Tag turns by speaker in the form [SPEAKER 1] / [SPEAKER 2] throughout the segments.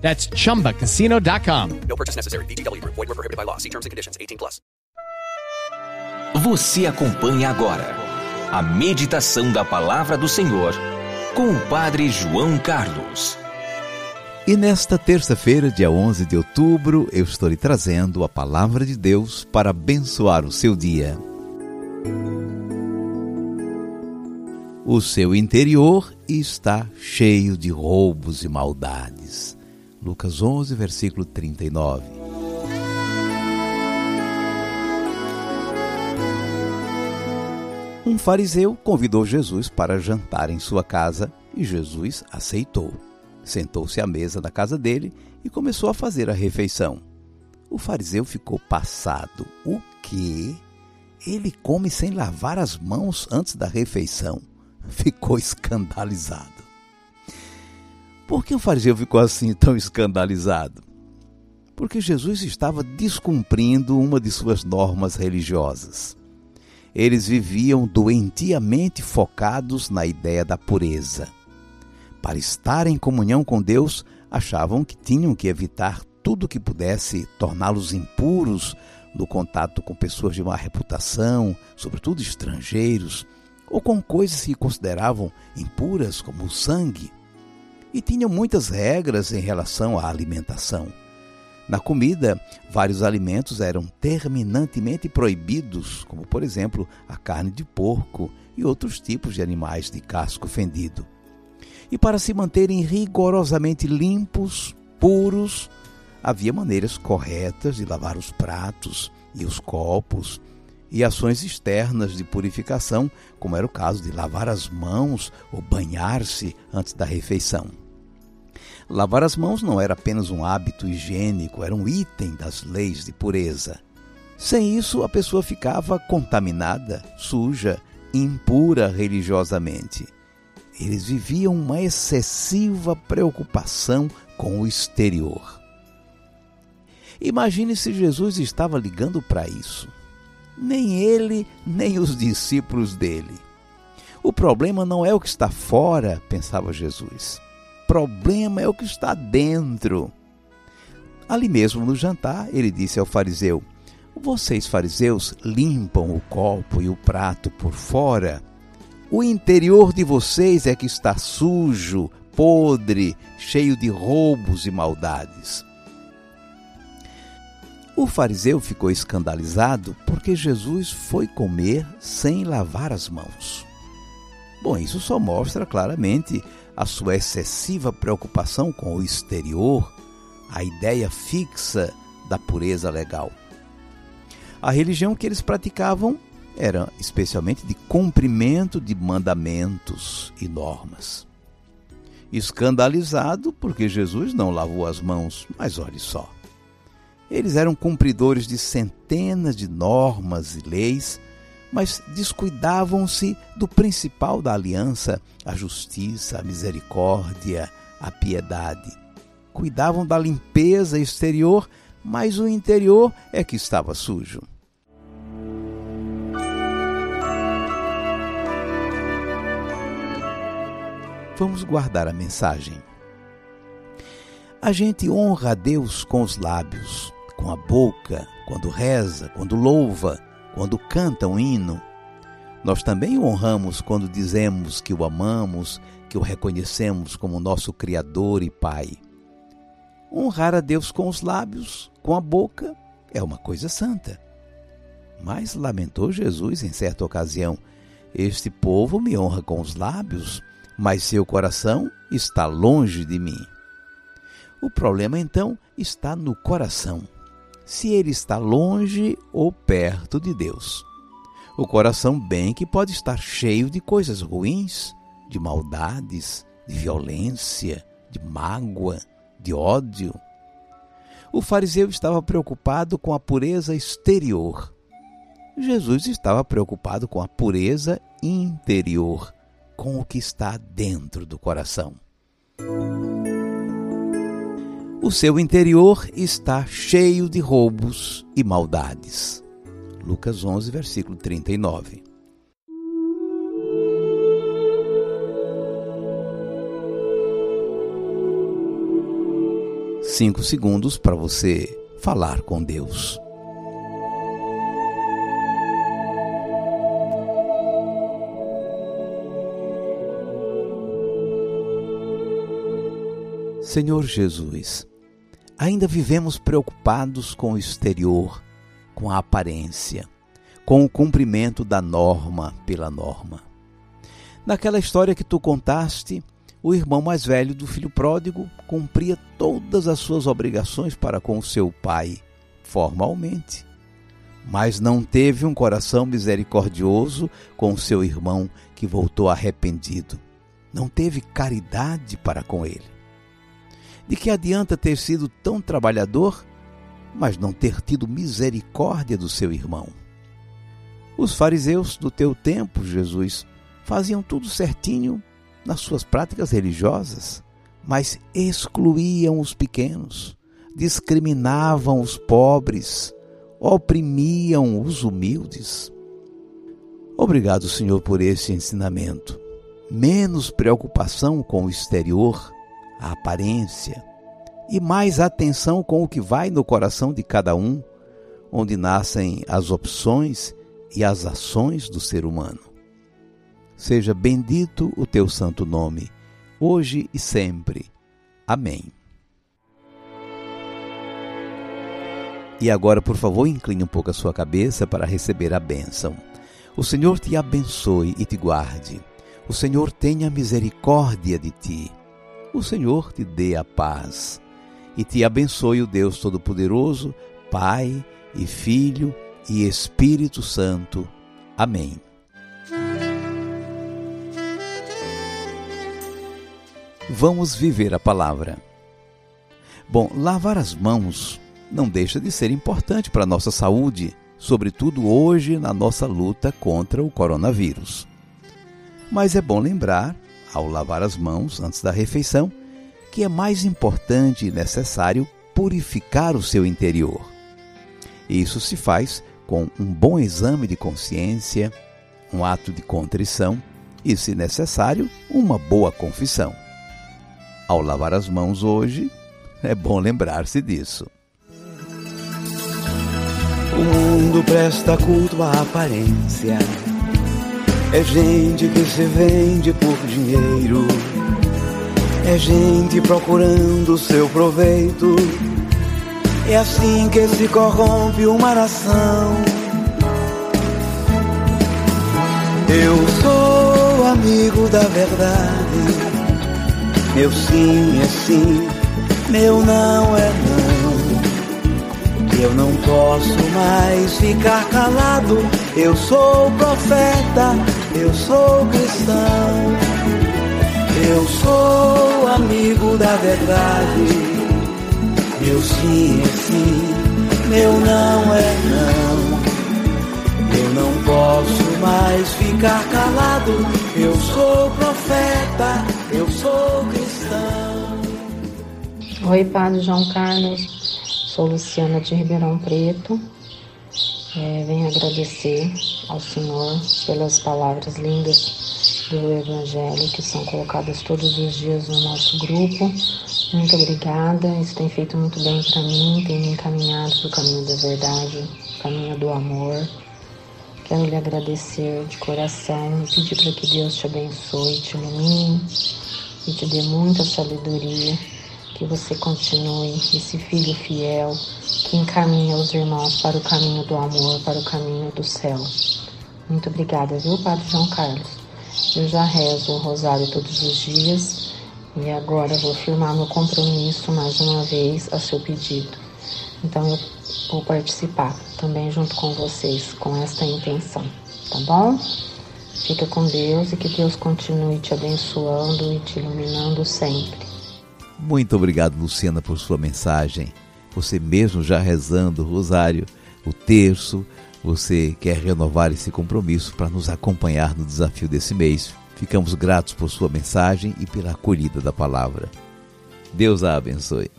[SPEAKER 1] That's chumbacasino.com.
[SPEAKER 2] No purchase necessary. VGW Group. Void were prohibited by law. See terms and conditions. 18 plus.
[SPEAKER 3] Você acompanha agora a meditação da palavra do Senhor com o Padre João Carlos.
[SPEAKER 4] E nesta terça-feira, dia 11 de outubro, eu estou lhe trazendo a palavra de Deus para abençoar o seu dia. O seu interior está cheio de roubos e maldades. Lucas 11, versículo 39. Um fariseu convidou Jesus para jantar em sua casa e Jesus aceitou. Sentou-se à mesa da casa dele e começou a fazer a refeição. O fariseu ficou passado. O quê? Ele come sem lavar as mãos antes da refeição. Ficou escandalizado. Por que o fariseu ficou assim tão escandalizado? Porque Jesus estava descumprindo uma de suas normas religiosas. Eles viviam doentiamente focados na ideia da pureza. Para estar em comunhão com Deus, achavam que tinham que evitar tudo que pudesse torná-los impuros no contato com pessoas de má reputação, sobretudo estrangeiros, ou com coisas que consideravam impuras, como o sangue e tinham muitas regras em relação à alimentação. Na comida, vários alimentos eram terminantemente proibidos, como por exemplo a carne de porco e outros tipos de animais de casco fendido. E para se manterem rigorosamente limpos, puros, havia maneiras corretas de lavar os pratos e os copos e ações externas de purificação, como era o caso de lavar as mãos ou banhar-se antes da refeição. Lavar as mãos não era apenas um hábito higiênico, era um item das leis de pureza. Sem isso, a pessoa ficava contaminada, suja, impura religiosamente. Eles viviam uma excessiva preocupação com o exterior. Imagine se Jesus estava ligando para isso. Nem ele, nem os discípulos dele. O problema não é o que está fora, pensava Jesus problema é o que está dentro. Ali mesmo no jantar, ele disse ao fariseu: Vocês, fariseus, limpam o copo e o prato por fora. O interior de vocês é que está sujo, podre, cheio de roubos e maldades. O fariseu ficou escandalizado porque Jesus foi comer sem lavar as mãos. Bom, isso só mostra claramente a sua excessiva preocupação com o exterior, a ideia fixa da pureza legal. A religião que eles praticavam era especialmente de cumprimento de mandamentos e normas. Escandalizado porque Jesus não lavou as mãos, mas olhe só. Eles eram cumpridores de centenas de normas e leis mas descuidavam-se do principal da aliança, a justiça, a misericórdia, a piedade. Cuidavam da limpeza exterior, mas o interior é que estava sujo. Vamos guardar a mensagem. A gente honra a Deus com os lábios, com a boca, quando reza, quando louva quando canta um hino. Nós também o honramos quando dizemos que o amamos, que o reconhecemos como nosso Criador e Pai. Honrar a Deus com os lábios, com a boca, é uma coisa santa. Mas lamentou Jesus em certa ocasião: Este povo me honra com os lábios, mas seu coração está longe de mim. O problema então está no coração se ele está longe ou perto de Deus. O coração bem que pode estar cheio de coisas ruins, de maldades, de violência, de mágoa, de ódio. O fariseu estava preocupado com a pureza exterior. Jesus estava preocupado com a pureza interior, com o que está dentro do coração. O seu interior está cheio de roubos e maldades. Lucas 11, versículo 39. Cinco segundos para você falar com Deus. Senhor Jesus, ainda vivemos preocupados com o exterior, com a aparência, com o cumprimento da norma pela norma. Naquela história que tu contaste, o irmão mais velho do filho pródigo cumpria todas as suas obrigações para com seu pai, formalmente, mas não teve um coração misericordioso com seu irmão que voltou arrependido. Não teve caridade para com ele. De que adianta ter sido tão trabalhador, mas não ter tido misericórdia do seu irmão? Os fariseus do teu tempo, Jesus, faziam tudo certinho nas suas práticas religiosas, mas excluíam os pequenos, discriminavam os pobres, oprimiam os humildes. Obrigado, Senhor, por esse ensinamento. Menos preocupação com o exterior a aparência, e mais atenção com o que vai no coração de cada um, onde nascem as opções e as ações do ser humano. Seja bendito o teu santo nome, hoje e sempre. Amém. E agora, por favor, incline um pouco a sua cabeça para receber a bênção. O Senhor te abençoe e te guarde. O Senhor tenha misericórdia de ti o Senhor te dê a paz e te abençoe o Deus Todo-Poderoso, Pai e Filho e Espírito Santo. Amém. Vamos viver a palavra. Bom, lavar as mãos não deixa de ser importante para a nossa saúde, sobretudo hoje na nossa luta contra o coronavírus. Mas é bom lembrar ao lavar as mãos antes da refeição, que é mais importante e necessário purificar o seu interior. Isso se faz com um bom exame de consciência, um ato de contrição e, se necessário, uma boa confissão. Ao lavar as mãos hoje, é bom lembrar-se disso.
[SPEAKER 5] O mundo presta culto à aparência é gente que se vende por dinheiro. É gente procurando seu proveito. É assim que se corrompe uma nação. Eu sou amigo da verdade. Meu sim é sim, meu não é não. Eu não posso mais ficar calado. Eu sou profeta eu sou cristão, eu sou amigo da verdade. Meu sim é sim, meu não é não. Eu não posso mais ficar calado. Eu sou profeta, eu sou cristão.
[SPEAKER 6] Oi, Padre João Carlos. Sou Luciana de Ribeirão Preto. É, venho agradecer ao Senhor pelas palavras lindas do Evangelho que são colocadas todos os dias no nosso grupo. Muito obrigada, isso tem feito muito bem para mim, tem me encaminhado para o caminho da verdade, caminho do amor. Quero lhe agradecer de coração e pedir para que Deus te abençoe, te ilumine e te dê muita sabedoria, que você continue esse filho fiel que encaminha os irmãos para o caminho do amor, para o caminho do céu. Muito obrigada, viu, Padre João Carlos? Eu já rezo o rosário todos os dias e agora vou firmar meu compromisso mais uma vez a seu pedido. Então eu vou participar também junto com vocês com esta intenção, tá bom? Fica com Deus e que Deus continue te abençoando e te iluminando sempre.
[SPEAKER 4] Muito obrigado, Luciana, por sua mensagem. você mesmo já rezando o rosário, o terço, você quer renovar esse compromisso para nos acompanhar no desafio desse mês. Ficamos gratos por sua mensagem e pela acolhida da palavra. Deus a abençoe.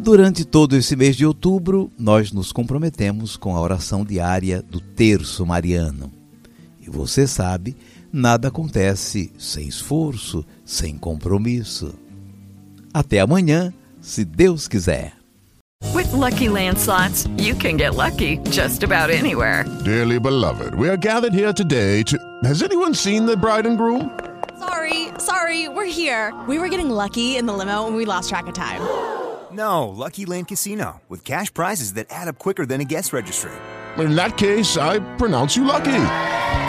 [SPEAKER 4] Durante todo esse mês de outubro, nós nos comprometemos com a oração diária do Terço Mariano. E você sabe, nada acontece sem esforço, sem compromisso. Até amanhã, se Deus quiser.
[SPEAKER 7] With lucky landslots, you can get lucky just about anywhere.
[SPEAKER 8] Dearly beloved, we are gathered here today to. Has anyone seen the bride and groom?
[SPEAKER 9] Sorry, sorry, we're here. We were getting lucky in the limo and we lost track of time.
[SPEAKER 10] No, Lucky Land Casino, with cash prizes that add up quicker than a guest registry.
[SPEAKER 8] In that case, I pronounce you lucky.